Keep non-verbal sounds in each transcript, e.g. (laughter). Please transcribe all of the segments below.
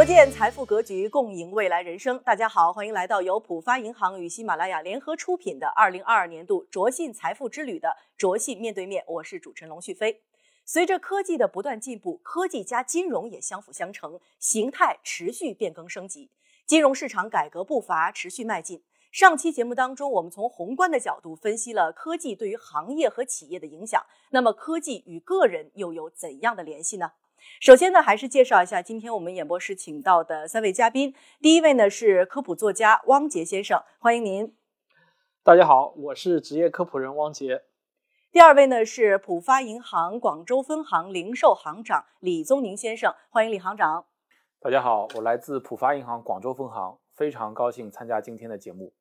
卓见财富格局，共赢未来人生。大家好，欢迎来到由浦发银行与喜马拉雅联合出品的二零二二年度卓信财富之旅的卓信面对面，我是主持人龙旭飞。随着科技的不断进步，科技加金融也相辅相成，形态持续变更升级，金融市场改革步伐持续迈进。上期节目当中，我们从宏观的角度分析了科技对于行业和企业的影响。那么，科技与个人又有怎样的联系呢？首先呢，还是介绍一下今天我们演播室请到的三位嘉宾。第一位呢是科普作家汪杰先生，欢迎您。大家好，我是职业科普人汪杰。第二位呢是浦发银行广州分行零售行长李宗宁先生，欢迎李行长。大家好，我来自浦发银行广州分行，非常高兴参加今天的节目。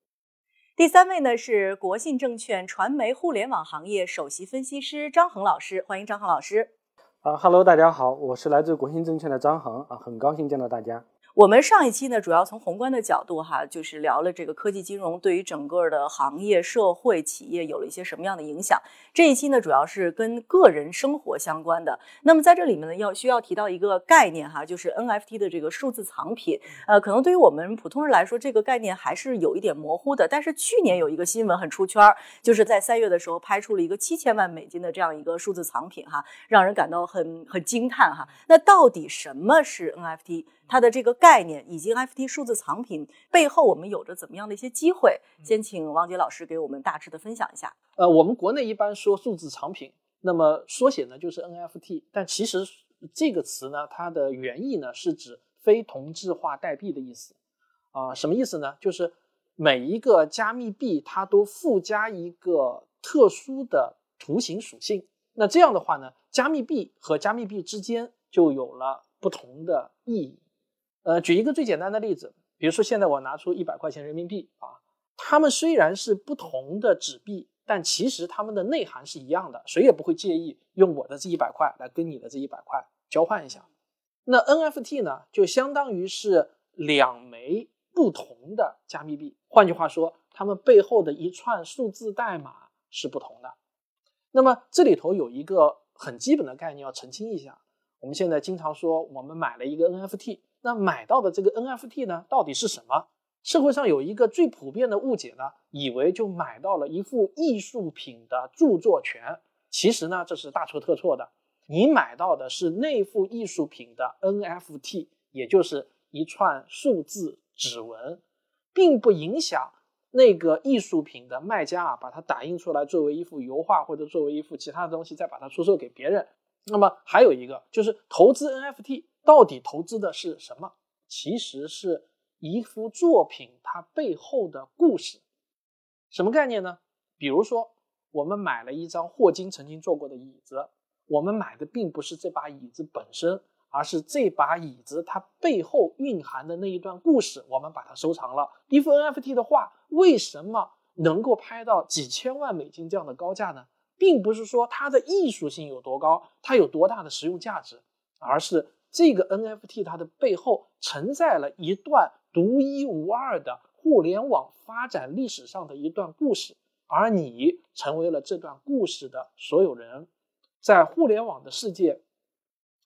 第三位呢是国信证券传媒互联网行业首席分析师张恒老师，欢迎张恒老师。啊哈喽，大家好，我是来自国信证券的张恒啊，很高兴见到大家。我们上一期呢，主要从宏观的角度哈，就是聊了这个科技金融对于整个的行业、社会、企业有了一些什么样的影响。这一期呢，主要是跟个人生活相关的。那么在这里面呢，要需要提到一个概念哈，就是 NFT 的这个数字藏品。呃，可能对于我们普通人来说，这个概念还是有一点模糊的。但是去年有一个新闻很出圈，就是在三月的时候拍出了一个七千万美金的这样一个数字藏品哈，让人感到很很惊叹哈。那到底什么是 NFT？它的这个概念以及 NFT 数字藏品背后，我们有着怎么样的一些机会？先请王杰老师给我们大致的分享一下。呃，我们国内一般说数字藏品，那么缩写呢就是 NFT，但其实这个词呢，它的原意呢是指非同质化代币的意思。啊，什么意思呢？就是每一个加密币它都附加一个特殊的图形属性。那这样的话呢，加密币和加密币之间就有了不同的意义。呃，举一个最简单的例子，比如说现在我拿出一百块钱人民币啊，它们虽然是不同的纸币，但其实它们的内涵是一样的，谁也不会介意用我的这一百块来跟你的这一百块交换一下。那 NFT 呢，就相当于是两枚不同的加密币，换句话说，它们背后的一串数字代码是不同的。那么这里头有一个很基本的概念要澄清一下，我们现在经常说我们买了一个 NFT。那买到的这个 NFT 呢，到底是什么？社会上有一个最普遍的误解呢，以为就买到了一幅艺术品的著作权。其实呢，这是大错特错的。你买到的是那幅艺术品的 NFT，也就是一串数字指纹，并不影响那个艺术品的卖家啊，把它打印出来作为一幅油画或者作为一幅其他的东西，再把它出售给别人。那么还有一个就是投资 NFT。到底投资的是什么？其实是一幅作品它背后的故事。什么概念呢？比如说，我们买了一张霍金曾经坐过的椅子，我们买的并不是这把椅子本身，而是这把椅子它背后蕴含的那一段故事，我们把它收藏了。一幅 NFT 的画为什么能够拍到几千万美金这样的高价呢？并不是说它的艺术性有多高，它有多大的实用价值，而是。这个 NFT 它的背后承载了一段独一无二的互联网发展历史上的一段故事，而你成为了这段故事的所有人，在互联网的世界，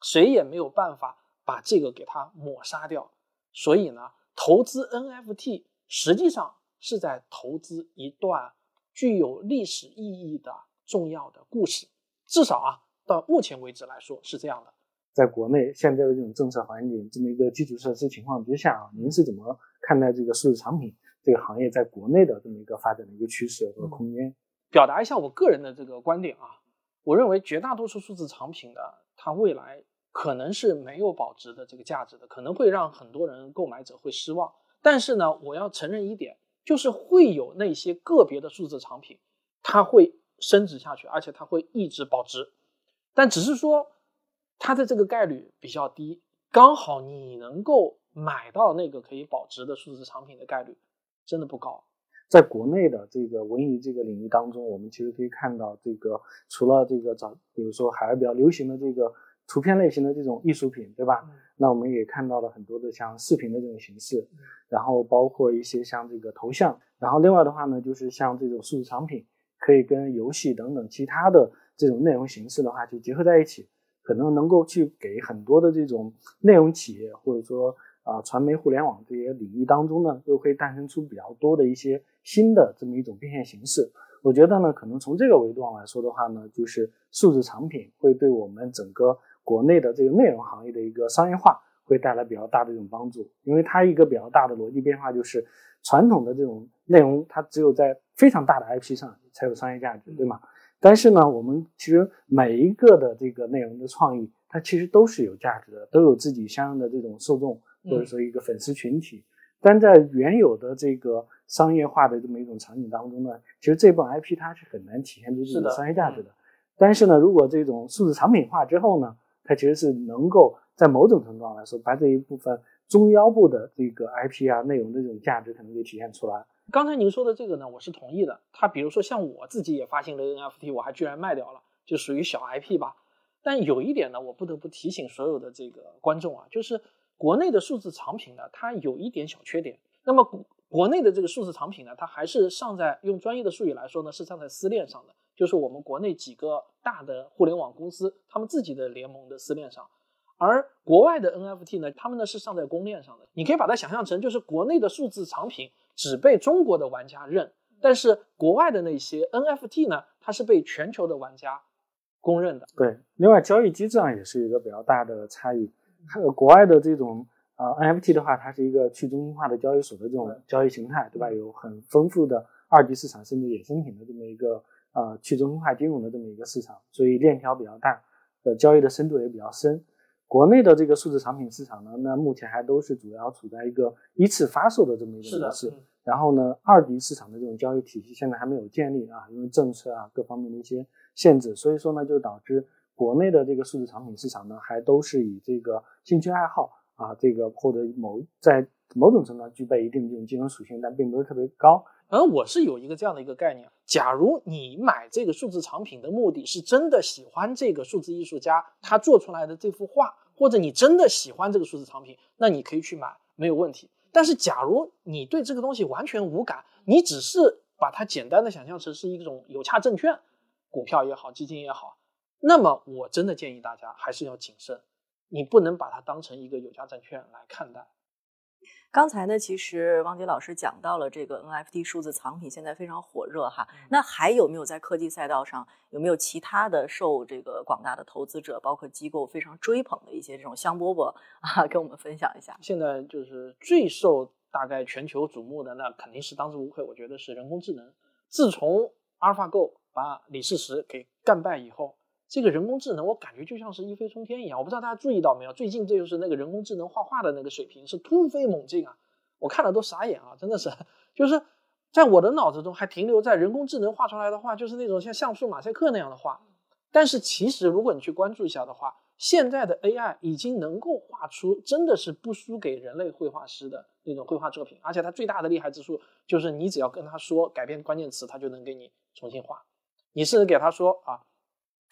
谁也没有办法把这个给它抹杀掉。所以呢，投资 NFT 实际上是在投资一段具有历史意义的重要的故事，至少啊，到目前为止来说是这样的。在国内现在的这种政策环境，这么一个基础设施情况之下啊，您是怎么看待这个数字产品这个行业在国内的这么一个发展的一个趋势和空间？表达一下我个人的这个观点啊，我认为绝大多数数字产品的它未来可能是没有保值的这个价值的，可能会让很多人购买者会失望。但是呢，我要承认一点，就是会有那些个别的数字产品，它会升值下去，而且它会一直保值，但只是说。它的这个概率比较低，刚好你能够买到那个可以保值的数字产品的概率真的不高。在国内的这个文娱这个领域当中，我们其实可以看到，这个除了这个早，比如说海外比较流行的这个图片类型的这种艺术品，对吧？那我们也看到了很多的像视频的这种形式，然后包括一些像这个头像，然后另外的话呢，就是像这种数字产品，可以跟游戏等等其他的这种内容形式的话就结合在一起。可能能够去给很多的这种内容企业或者说啊传媒互联网这些领域当中呢，又会诞生出比较多的一些新的这么一种变现形式。我觉得呢，可能从这个维度上来说的话呢，就是数字产品会对我们整个国内的这个内容行业的一个商业化会带来比较大的一种帮助，因为它一个比较大的逻辑变化就是传统的这种内容，它只有在非常大的 IP 上才有商业价值，对吗？但是呢，我们其实每一个的这个内容的创意，它其实都是有价值的，都有自己相应的这种受众或者说一个粉丝群体。但在原有的这个商业化的这么一种场景当中呢，其实这部 IP 它是很难体现出自己的商业价值的。但是呢，如果这种数字产品化之后呢，它其实是能够在某种程度上来说，把这一部分中腰部的这个 IP 啊内容的这种价值可能给体现出来。刚才您说的这个呢，我是同意的。他比如说像我自己也发行了 NFT，我还居然卖掉了，就属于小 IP 吧。但有一点呢，我不得不提醒所有的这个观众啊，就是国内的数字藏品呢，它有一点小缺点。那么国国内的这个数字藏品呢，它还是上在用专业的术语来说呢，是上在私链上的，就是我们国内几个大的互联网公司他们自己的联盟的私链上。而国外的 NFT 呢，他们呢是上在公链上的。你可以把它想象成，就是国内的数字藏品。只被中国的玩家认，但是国外的那些 NFT 呢，它是被全球的玩家公认的。对，另外交易机制上也是一个比较大的差异。还有国外的这种呃 NFT 的话，它是一个去中心化的交易所的这种交易形态，对吧？有很丰富的二级市场甚至衍生品的这么一个呃去中心化金融的这么一个市场，所以链条比较大，呃交易的深度也比较深。国内的这个数字产品市场呢，那目前还都是主要处在一个一次发售的这么一个模式。然后呢，二级市场的这种交易体系现在还没有建立啊，因为政策啊各方面的一些限制，所以说呢，就导致国内的这个数字产品市场呢，还都是以这个兴趣爱好啊，这个或者某在某种程度上具备一定这种金融属性，但并不是特别高。而我是有一个这样的一个概念：，假如你买这个数字藏品的目的是真的喜欢这个数字艺术家他做出来的这幅画。或者你真的喜欢这个数字藏品，那你可以去买，没有问题。但是，假如你对这个东西完全无感，你只是把它简单的想象成是一种有价证券，股票也好，基金也好，那么我真的建议大家还是要谨慎，你不能把它当成一个有价证券来看待。刚才呢，其实汪杰老师讲到了这个 NFT 数字藏品现在非常火热哈。那还有没有在科技赛道上有没有其他的受这个广大的投资者包括机构非常追捧的一些这种香饽饽 (laughs) 啊，跟我们分享一下？现在就是最受大概全球瞩目的，那肯定是当之无愧，我觉得是人工智能。自从 AlphaGo 把李世石给干败以后，这个人工智能我感觉就像是一飞冲天一样。我不知道大家注意到没有？最近这就是那个人工智能画画的那个水平是突飞猛进啊！我看了都傻眼啊！真的是，就是在我的脑子中还停留在人工智能画出来的画，就是那种像像素马赛克那样的画。但是其实如果你去关注一下的话，现在的 AI 已经能够画出真的是不输给人类绘画师的那种绘画作品，而且它最大的厉害之处就是你只要跟他说改变关键词，它就能给你重新画。你甚至给他说啊，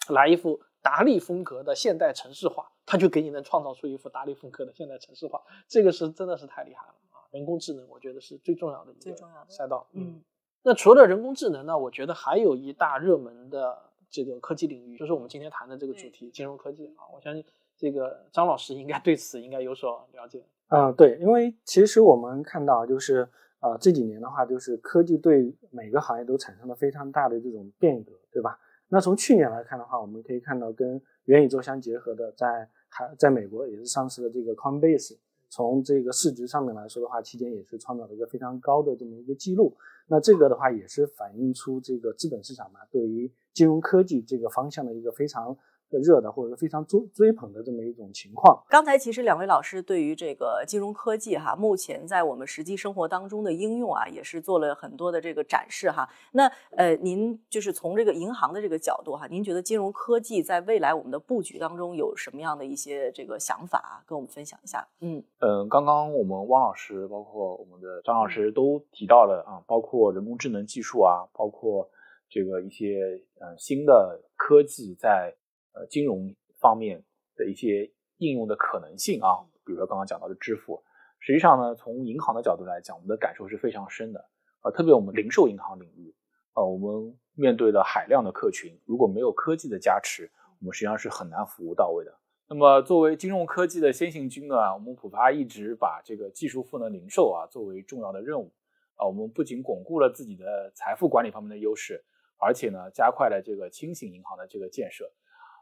来一幅达利风格的现代城市画，他就给你能创造出一幅达利风格的现代城市画。这个是真的是太厉害了啊。人工智能，我觉得是最重要的一个赛道。嗯，那除了人工智能呢？我觉得还有一大热门的这个科技领域，就是我们今天谈的这个主题——金融科技啊。我相信这个张老师应该对此应该有所了解。啊，对，因为其实我们看到，就是呃这几年的话，就是科技对每个行业都产生了非常大的这种变革，对吧？那从去年来看的话，我们可以看到跟元宇宙相结合的，在还在美国也是上市的这个 Coinbase。从这个市值上面来说的话，期间也是创造了一个非常高的这么一个记录。那这个的话，也是反映出这个资本市场嘛，对于金融科技这个方向的一个非常。热的或者非常追追捧的这么一种情况。刚才其实两位老师对于这个金融科技哈，目前在我们实际生活当中的应用啊，也是做了很多的这个展示哈。那呃，您就是从这个银行的这个角度哈，您觉得金融科技在未来我们的布局当中有什么样的一些这个想法，跟我们分享一下？嗯嗯，刚刚我们汪老师包括我们的张老师都提到了啊，包括人工智能技术啊，包括这个一些呃新的科技在。呃，金融方面的一些应用的可能性啊，比如说刚刚讲到的支付，实际上呢，从银行的角度来讲，我们的感受是非常深的。呃，特别我们零售银行领域，呃，我们面对的海量的客群，如果没有科技的加持，我们实际上是很难服务到位的。那么作为金融科技的先行军呢，我们浦发一直把这个技术赋能零售啊作为重要的任务啊。我们不仅巩固了自己的财富管理方面的优势，而且呢加快了这个轻型银行的这个建设。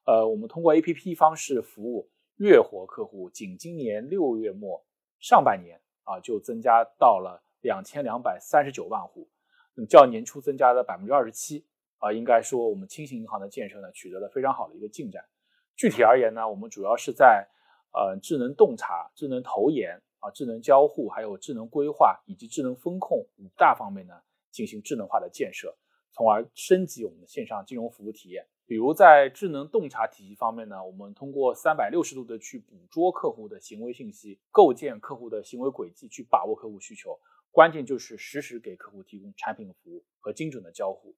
呃，我们通过 APP 方式服务月活客户，仅今年六月末上半年啊就增加到了两千两百三十九万户，那么较年初增加了百分之二十七啊。应该说我们轻型银行的建设呢取得了非常好的一个进展。具体而言呢，我们主要是在呃智能洞察、智能投研啊、智能交互、还有智能规划以及智能风控五大方面呢进行智能化的建设，从而升级我们的线上金融服务体验。比如在智能洞察体系方面呢，我们通过三百六十度的去捕捉客户的行为信息，构建客户的行为轨迹，去把握客户需求。关键就是实时给客户提供产品服务和精准的交互。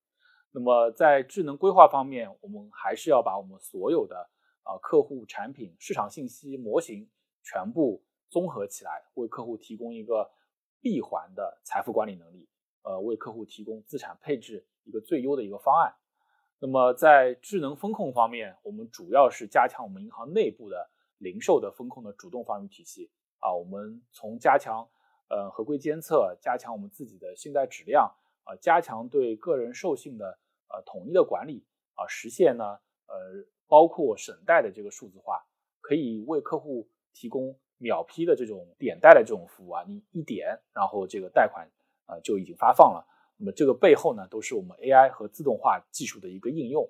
那么在智能规划方面，我们还是要把我们所有的啊，客户、产品、市场信息模型全部综合起来，为客户提供一个闭环的财富管理能力，呃，为客户提供资产配置一个最优的一个方案。那么在智能风控方面，我们主要是加强我们银行内部的零售的风控的主动防御体系啊，我们从加强呃合规监测，加强我们自己的信贷质量啊，加强对个人授信的呃统一的管理啊，实现呢呃。包括审贷的这个数字化，可以为客户提供秒批的这种点贷的这种服务啊，你一点，然后这个贷款啊就已经发放了。那么这个背后呢，都是我们 AI 和自动化技术的一个应用。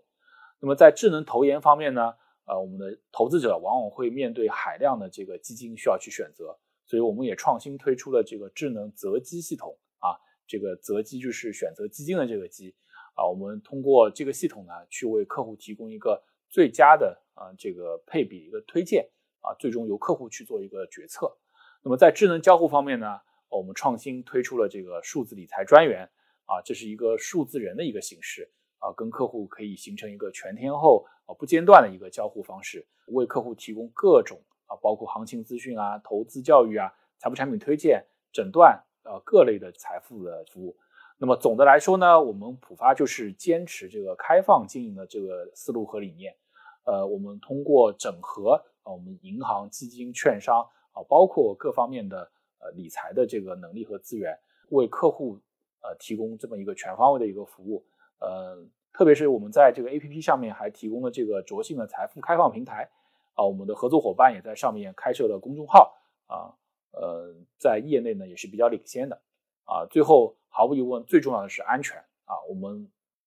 那么在智能投研方面呢，呃，我们的投资者往往会面对海量的这个基金需要去选择，所以我们也创新推出了这个智能择基系统啊，这个择基就是选择基金的这个基啊，我们通过这个系统呢，去为客户提供一个。最佳的啊这个配比一个推荐啊，最终由客户去做一个决策。那么在智能交互方面呢，我们创新推出了这个数字理财专员啊，这是一个数字人的一个形式啊，跟客户可以形成一个全天候啊不间断的一个交互方式，为客户提供各种啊包括行情资讯啊、投资教育啊、财富产品推荐、诊断啊各类的财富的服务。那么总的来说呢，我们浦发就是坚持这个开放经营的这个思路和理念。呃，我们通过整合啊，我们银行、基金、券商啊，包括各方面的呃理财的这个能力和资源，为客户呃提供这么一个全方位的一个服务。呃，特别是我们在这个 APP 上面还提供了这个卓信的财富开放平台啊，我们的合作伙伴也在上面开设了公众号啊，呃，在业内呢也是比较领先的啊。最后，毫无疑问，最重要的是安全啊，我们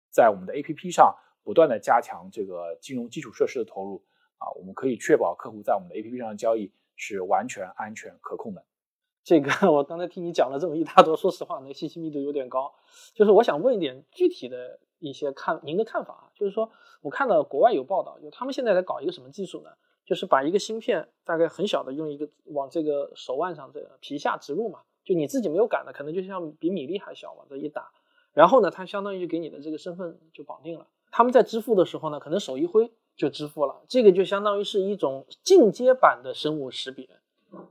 在我们的 APP 上。不断的加强这个金融基础设施的投入啊，我们可以确保客户在我们的 APP 上的交易是完全安全可控的。这个我刚才听你讲了这么一大多，说实话，那信息密度有点高。就是我想问一点具体的一些看您的看法啊，就是说我看到国外有报道，就他们现在在搞一个什么技术呢？就是把一个芯片大概很小的用一个往这个手腕上这个皮下植入嘛，就你自己没有感的，可能就像比米粒还小往这一打，然后呢，它相当于给你的这个身份就绑定了。他们在支付的时候呢，可能手一挥就支付了，这个就相当于是一种进阶版的生物识别，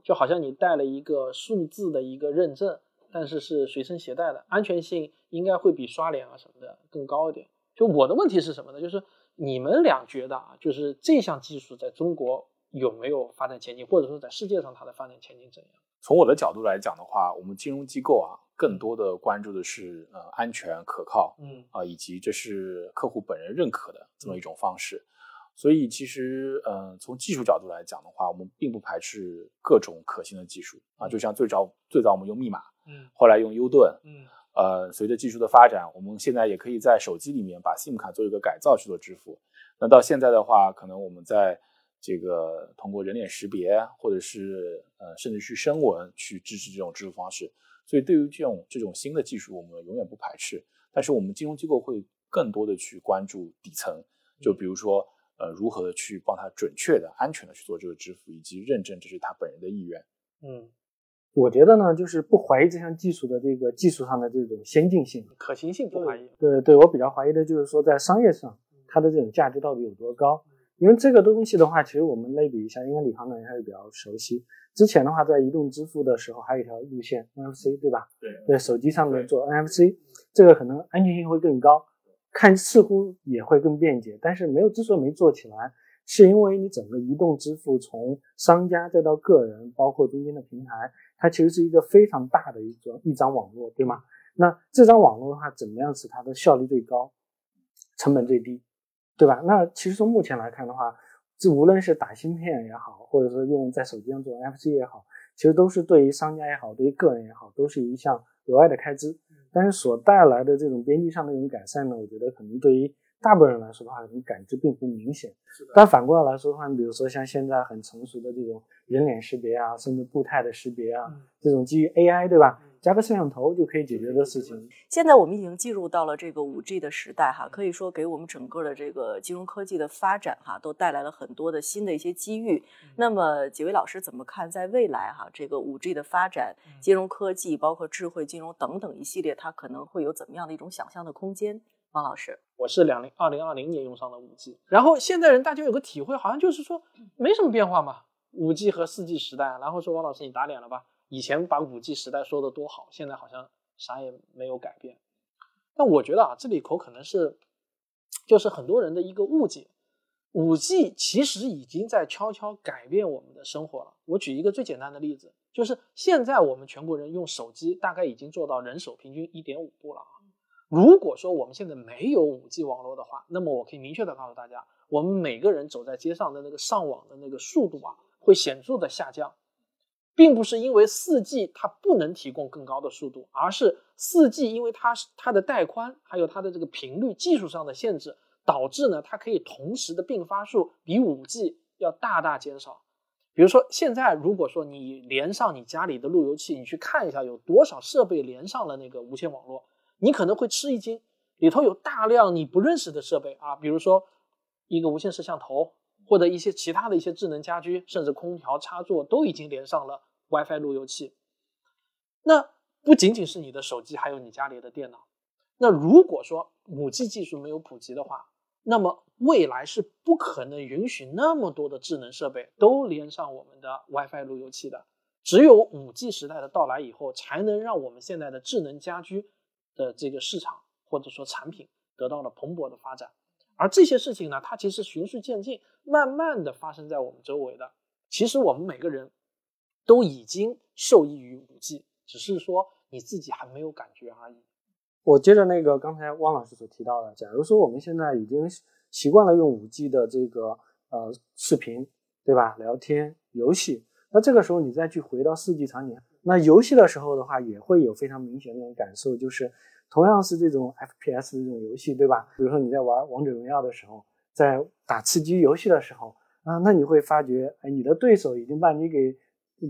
就好像你带了一个数字的一个认证，但是是随身携带的，安全性应该会比刷脸啊什么的更高一点。就我的问题是什么呢？就是你们俩觉得啊，就是这项技术在中国有没有发展前景，或者说在世界上它的发展前景怎样？从我的角度来讲的话，我们金融机构啊。更多的关注的是呃安全可靠，嗯啊，以及这是客户本人认可的这么一种方式。所以其实呃从技术角度来讲的话，我们并不排斥各种可行的技术啊。就像最早最早我们用密码，嗯，后来用 U 盾，嗯，呃，随着技术的发展，我们现在也可以在手机里面把 SIM 卡做一个改造去做支付。那到现在的话，可能我们在这个通过人脸识别，或者是呃甚至去声纹去支持这种支付方式。所以，对于这种这种新的技术，我们永远不排斥。但是，我们金融机构会更多的去关注底层，就比如说，呃，如何去帮他准确的、安全的去做这个支付，以及认证这是他本人的意愿。嗯，我觉得呢，就是不怀疑这项技术的这个技术上的这种先进性、可行性，不怀疑。对，对我比较怀疑的就是说，在商业上，它的这种价值到底有多高？因为这个东西的话，其实我们类比一下，应该李行长也还是比较熟悉。之前的话，在移动支付的时候，还有一条路线 NFC，对吧？对，在手机上面做 NFC，这个可能安全性会更高，看似乎也会更便捷，但是没有之所以没做起来，是因为你整个移动支付从商家再到个人，包括中间的平台，它其实是一个非常大的一张一张网络，对吗？那这张网络的话，怎么样使它的效率最高，成本最低，对吧？那其实从目前来看的话，这无论是打芯片也好，或者说用在手机上做 NFC 也好，其实都是对于商家也好，对于个人也好，都是一项额外的开支。但是所带来的这种边际上的一种改善呢，我觉得可能对于大部分人来说的话，可能感知并不明显。但反过来来说的话，你比如说像现在很成熟的这种人脸识别啊，甚至步态的识别啊，这种基于 AI，对吧？加个摄像头就可以解决的事情。现在我们已经进入到了这个五 G 的时代，哈，可以说给我们整个的这个金融科技的发展，哈，都带来了很多的新的一些机遇。那么几位老师怎么看，在未来哈，这个五 G 的发展，金融科技包括智慧金融等等一系列，它可能会有怎么样的一种想象的空间？王老师，我是两零二零二零年用上了五 G，然后现在人大家有个体会，好像就是说没什么变化嘛，五 G 和四 G 时代，然后说王老师你打脸了吧？以前把五 G 时代说的多好，现在好像啥也没有改变。那我觉得啊，这里头可能是就是很多人的一个误解，五 G 其实已经在悄悄改变我们的生活了。我举一个最简单的例子，就是现在我们全国人用手机大概已经做到人手平均一点五部了啊。如果说我们现在没有五 G 网络的话，那么我可以明确的告诉大家，我们每个人走在街上的那个上网的那个速度啊，会显著的下降。并不是因为四 G 它不能提供更高的速度，而是四 G 因为它它的带宽还有它的这个频率技术上的限制，导致呢它可以同时的并发数比五 G 要大大减少。比如说现在如果说你连上你家里的路由器，你去看一下有多少设备连上了那个无线网络，你可能会吃一惊，里头有大量你不认识的设备啊，比如说一个无线摄像头或者一些其他的一些智能家居，甚至空调插座都已经连上了。WiFi 路由器，那不仅仅是你的手机，还有你家里的电脑。那如果说五 G 技术没有普及的话，那么未来是不可能允许那么多的智能设备都连上我们的 WiFi 路由器的。只有五 G 时代的到来以后，才能让我们现在的智能家居的这个市场或者说产品得到了蓬勃的发展。而这些事情呢，它其实循序渐进，慢慢的发生在我们周围的。其实我们每个人。都已经受益于五 G，只是说你自己还没有感觉而已。我接着那个刚才汪老师所提到的，假如说我们现在已经习惯了用五 G 的这个呃视频，对吧？聊天、游戏，那这个时候你再去回到四 G 场景，那游戏的时候的话，也会有非常明显的那种感受，就是同样是这种 FPS 这种游戏，对吧？比如说你在玩王者荣耀的时候，在打吃鸡游戏的时候啊，那你会发觉，哎，你的对手已经把你给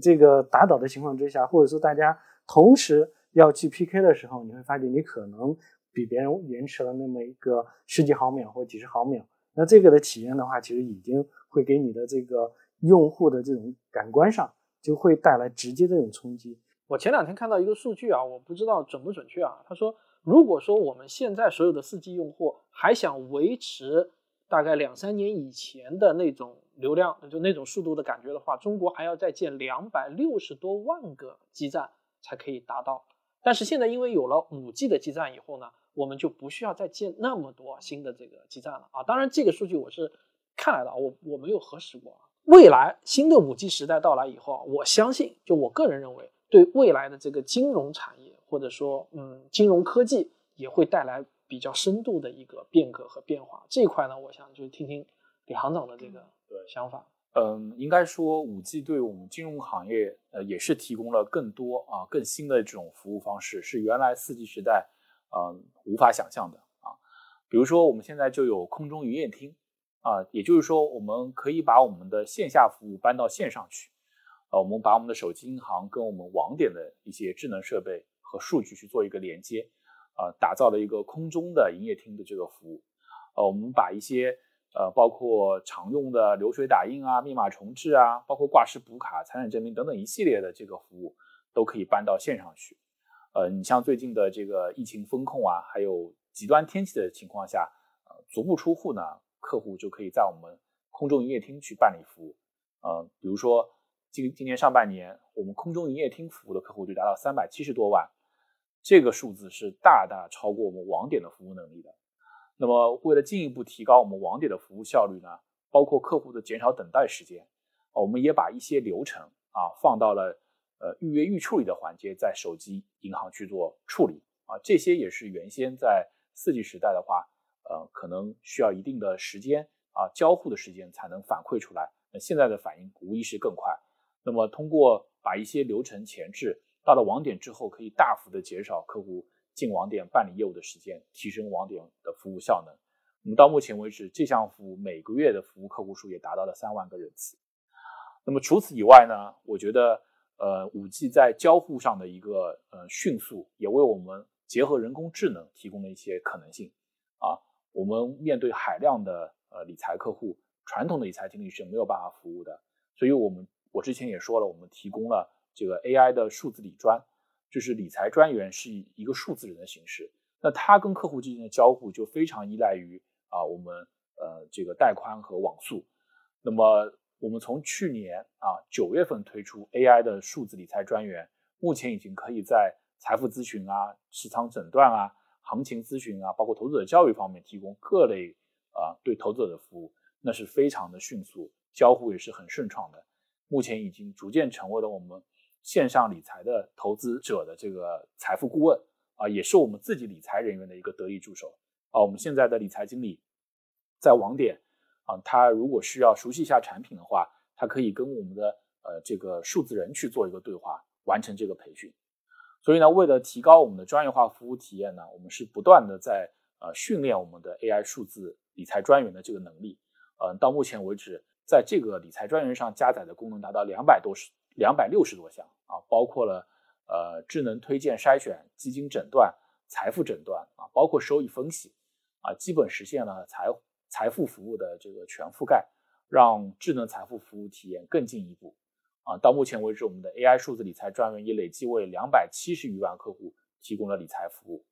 这个打倒的情况之下，或者说大家同时要去 PK 的时候，你会发觉你可能比别人延迟了那么一个十几毫秒或几十毫秒。那这个的体验的话，其实已经会给你的这个用户的这种感官上就会带来直接这种冲击。我前两天看到一个数据啊，我不知道准不准确啊。他说，如果说我们现在所有的四 G 用户还想维持大概两三年以前的那种。流量就那种速度的感觉的话，中国还要再建两百六十多万个基站才可以达到。但是现在因为有了五 G 的基站以后呢，我们就不需要再建那么多新的这个基站了啊。当然这个数据我是看来的，我我没有核实过。未来新的五 G 时代到来以后啊，我相信就我个人认为，对未来的这个金融产业或者说嗯金融科技也会带来比较深度的一个变革和变化。这一块呢，我想就是听听李行长的这个。对想法，嗯，应该说五 G 对我们金融行业，呃，也是提供了更多啊更新的这种服务方式，是原来四 G 时代，嗯，无法想象的啊。比如说我们现在就有空中营业厅啊，也就是说我们可以把我们的线下服务搬到线上去，呃，我们把我们的手机银行跟我们网点的一些智能设备和数据去做一个连接，啊，打造了一个空中的营业厅的这个服务，呃，我们把一些。呃，包括常用的流水打印啊、密码重置啊，包括挂失补卡、财产证明等等一系列的这个服务，都可以搬到线上去。呃，你像最近的这个疫情风控啊，还有极端天气的情况下，呃，足不出户呢，客户就可以在我们空中营业厅去办理服务。呃，比如说今今年上半年，我们空中营业厅服务的客户就达到三百七十多万，这个数字是大大超过我们网点的服务能力的。那么，为了进一步提高我们网点的服务效率呢，包括客户的减少等待时间，我们也把一些流程啊放到了呃预约预处理的环节，在手机银行去做处理啊，这些也是原先在四 G 时代的话，呃，可能需要一定的时间啊交互的时间才能反馈出来，那现在的反应无疑是更快。那么通过把一些流程前置到了网点之后，可以大幅的减少客户进网点办理业务的时间，提升网点的服务效能。我们到目前为止，这项服务每个月的服务客户数也达到了三万个人次。那么除此以外呢？我觉得，呃，五 G 在交互上的一个呃迅速，也为我们结合人工智能提供了一些可能性。啊，我们面对海量的呃理财客户，传统的理财经理是没有办法服务的。所以，我们我之前也说了，我们提供了这个 AI 的数字理专，就是理财专员是以一个数字人的形式，那他跟客户之间的交互就非常依赖于。啊，我们呃这个带宽和网速，那么我们从去年啊九月份推出 AI 的数字理财专员，目前已经可以在财富咨询啊、持仓诊断啊、行情咨询啊，包括投资者教育方面提供各类啊对投资者的服务，那是非常的迅速，交互也是很顺畅的。目前已经逐渐成为了我们线上理财的投资者的这个财富顾问啊，也是我们自己理财人员的一个得力助手。啊，我们现在的理财经理在网点啊，他如果需要熟悉一下产品的话，他可以跟我们的呃这个数字人去做一个对话，完成这个培训。所以呢，为了提高我们的专业化服务体验呢，我们是不断的在呃训练我们的 AI 数字理财专员的这个能力。呃，到目前为止，在这个理财专员上加载的功能达到两百多十两百六十多项啊，包括了呃智能推荐筛选、基金诊断。财富诊断啊，包括收益分析啊，基本实现了财财富服务的这个全覆盖，让智能财富服务体验更进一步啊。到目前为止，我们的 AI 数字理财专员已累计为两百七十余万客户提供了理财服务。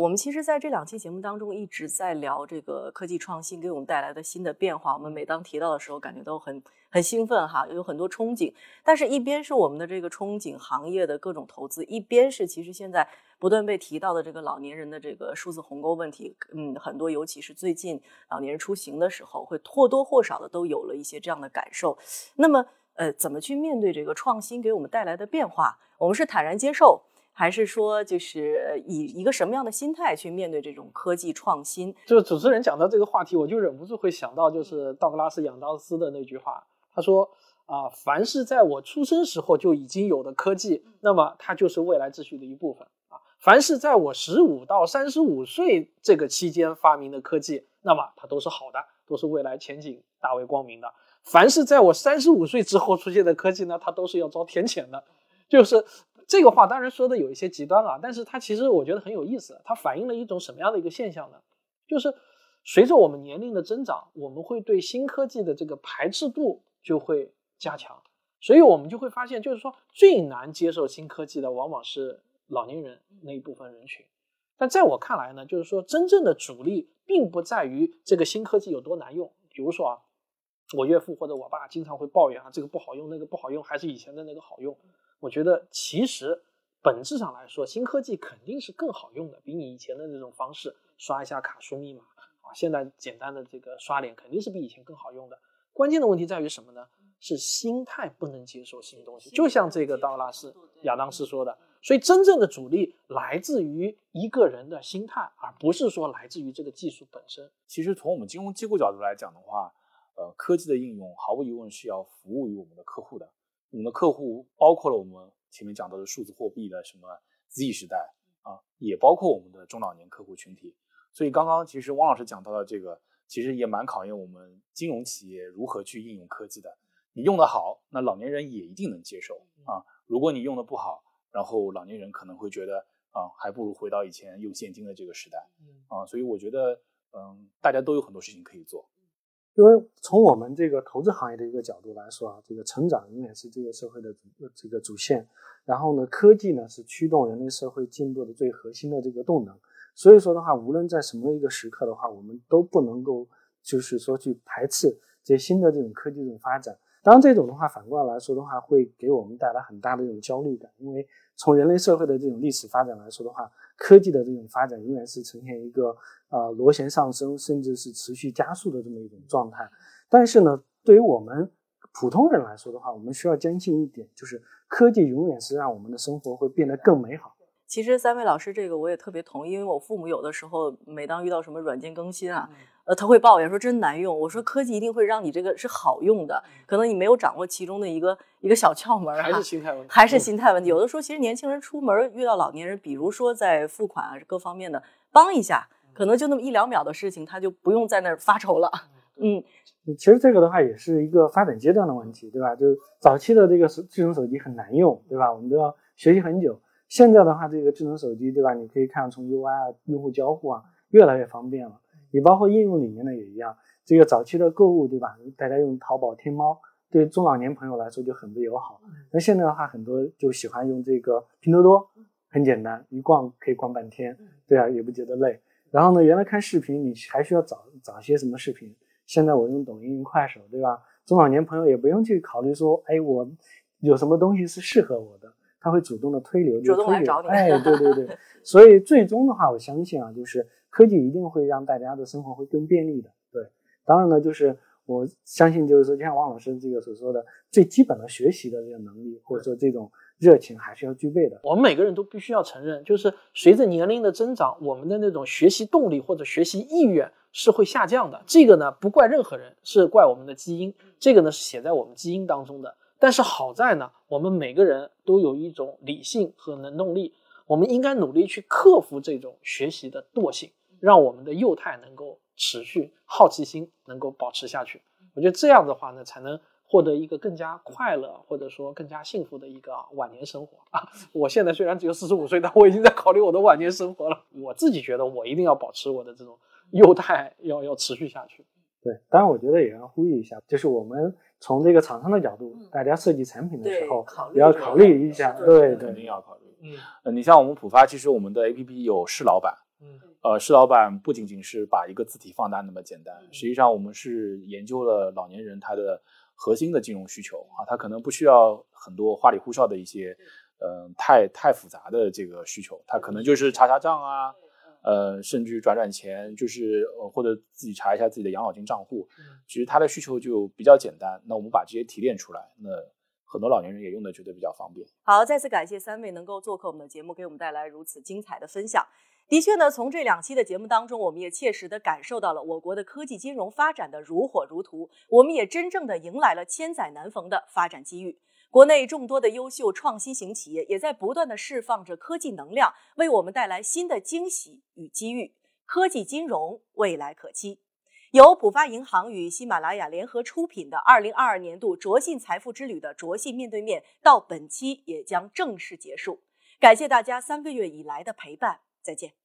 我们其实在这两期节目当中一直在聊这个科技创新给我们带来的新的变化。我们每当提到的时候，感觉都很很兴奋哈，有很多憧憬。但是，一边是我们的这个憧憬行业的各种投资，一边是其实现在不断被提到的这个老年人的这个数字鸿沟问题。嗯，很多尤其是最近老年人出行的时候，会或多或少的都有了一些这样的感受。那么，呃，怎么去面对这个创新给我们带来的变化？我们是坦然接受。还是说，就是以一个什么样的心态去面对这种科技创新？就是主持人讲到这个话题，我就忍不住会想到，就是道格拉斯·杨当斯的那句话，他说：“啊，凡是在我出生时候就已经有的科技，那么它就是未来秩序的一部分啊；凡是在我十五到三十五岁这个期间发明的科技，那么它都是好的，都是未来前景大为光明的；凡是在我三十五岁之后出现的科技呢，它都是要遭天谴的，就是。”这个话当然说的有一些极端了，但是它其实我觉得很有意思，它反映了一种什么样的一个现象呢？就是随着我们年龄的增长，我们会对新科技的这个排斥度就会加强，所以我们就会发现，就是说最难接受新科技的往往是老年人那一部分人群。但在我看来呢，就是说真正的主力并不在于这个新科技有多难用，比如说啊，我岳父或者我爸经常会抱怨啊，这个不好用，那个不好用，还是以前的那个好用。我觉得其实本质上来说，新科技肯定是更好用的，比你以前的那种方式刷一下卡输密码啊，现在简单的这个刷脸肯定是比以前更好用的。关键的问题在于什么呢？是心态不能接受新东西。就像这个道拉斯亚当斯说的，所以真正的阻力来自于一个人的心态，而不是说来自于这个技术本身。其实从我们金融机构角度来讲的话，呃，科技的应用毫无疑问是要服务于我们的客户的。我们的客户包括了我们前面讲到的数字货币的什么 Z 时代啊，也包括我们的中老年客户群体。所以刚刚其实汪老师讲到的这个，其实也蛮考验我们金融企业如何去应用科技的。你用得好，那老年人也一定能接受啊。如果你用的不好，然后老年人可能会觉得啊，还不如回到以前用现金的这个时代啊。所以我觉得，嗯，大家都有很多事情可以做。因为从我们这个投资行业的一个角度来说啊，这个成长永远是这个社会的这个主线。然后呢，科技呢是驱动人类社会进步的最核心的这个动能。所以说的话，无论在什么一个时刻的话，我们都不能够就是说去排斥这些新的这种科技这种发展。当然，这种的话反过来来说的话，会给我们带来很大的这种焦虑感，因为从人类社会的这种历史发展来说的话，科技的这种发展永远是呈现一个呃螺旋上升，甚至是持续加速的这么一种状态。但是呢，对于我们普通人来说的话，我们需要坚信一点，就是科技永远是让我们的生活会变得更美好。其实三位老师这个我也特别同意，因为我父母有的时候每当遇到什么软件更新啊，呃，他会抱怨说真难用。我说科技一定会让你这个是好用的，可能你没有掌握其中的一个一个小窍门，还是心态问题，还是心态问题。有的时候其实年轻人出门遇到老年人，比如说在付款啊各方面的帮一下，可能就那么一两秒的事情，他就不用在那儿发愁了。嗯，其实这个的话也是一个发展阶段的问题，对吧？就早期的这个智能手机很难用，对吧？我们都要学习很久。现在的话，这个智能手机，对吧？你可以看从 UI 啊、用户交互啊，越来越方便了。你包括应用里面呢也一样。这个早期的购物，对吧？大家用淘宝、天猫，对中老年朋友来说就很不友好。那现在的话，很多就喜欢用这个拼多多，很简单，一逛可以逛半天，对啊，也不觉得累。然后呢，原来看视频你还需要找找些什么视频，现在我用抖音、用快手，对吧？中老年朋友也不用去考虑说，哎，我有什么东西是适合我的。他会主动的推流，主动来找你。哎，对对对，(laughs) 所以最终的话，我相信啊，就是科技一定会让大家的生活会更便利的。对，当然呢，就是我相信，就是说，就像王老师这个所说的，最基本的学习的这个能力，或者说这种热情，还是要具备的。我们每个人都必须要承认，就是随着年龄的增长，我们的那种学习动力或者学习意愿是会下降的。这个呢，不怪任何人，是怪我们的基因。这个呢，是写在我们基因当中的。但是好在呢，我们每个人都有一种理性和能动力，我们应该努力去克服这种学习的惰性，让我们的幼态能够持续，好奇心能够保持下去。我觉得这样的话呢，才能获得一个更加快乐或者说更加幸福的一个晚年生活啊！(laughs) 我现在虽然只有四十五岁，但我已经在考虑我的晚年生活了。我自己觉得我一定要保持我的这种幼态，要要持续下去。对，当然我觉得也要呼吁一下，就是我们。从这个厂商的角度，大家设计产品的时候也要考虑一下，对，肯定要考虑。嗯，呃，你像我们浦发，其实我们的 APP 有市老板，嗯，呃，试老板不仅仅是把一个字体放大那么简单，实际上我们是研究了老年人他的核心的金融需求啊，他可能不需要很多花里胡哨的一些，嗯，太太复杂的这个需求，他可能就是查查账啊。呃，甚至转转钱，就是呃，或者自己查一下自己的养老金账户，其实他的需求就比较简单。那我们把这些提炼出来，那很多老年人也用的觉得比较方便。好，再次感谢三位能够做客我们的节目，给我们带来如此精彩的分享。的确呢，从这两期的节目当中，我们也切实的感受到了我国的科技金融发展的如火如荼，我们也真正的迎来了千载难逢的发展机遇。国内众多的优秀创新型企业也在不断的释放着科技能量，为我们带来新的惊喜与机遇。科技金融未来可期。由浦发银行与喜马拉雅联合出品的二零二二年度卓信财富之旅的卓信面对面，到本期也将正式结束。感谢大家三个月以来的陪伴，再见。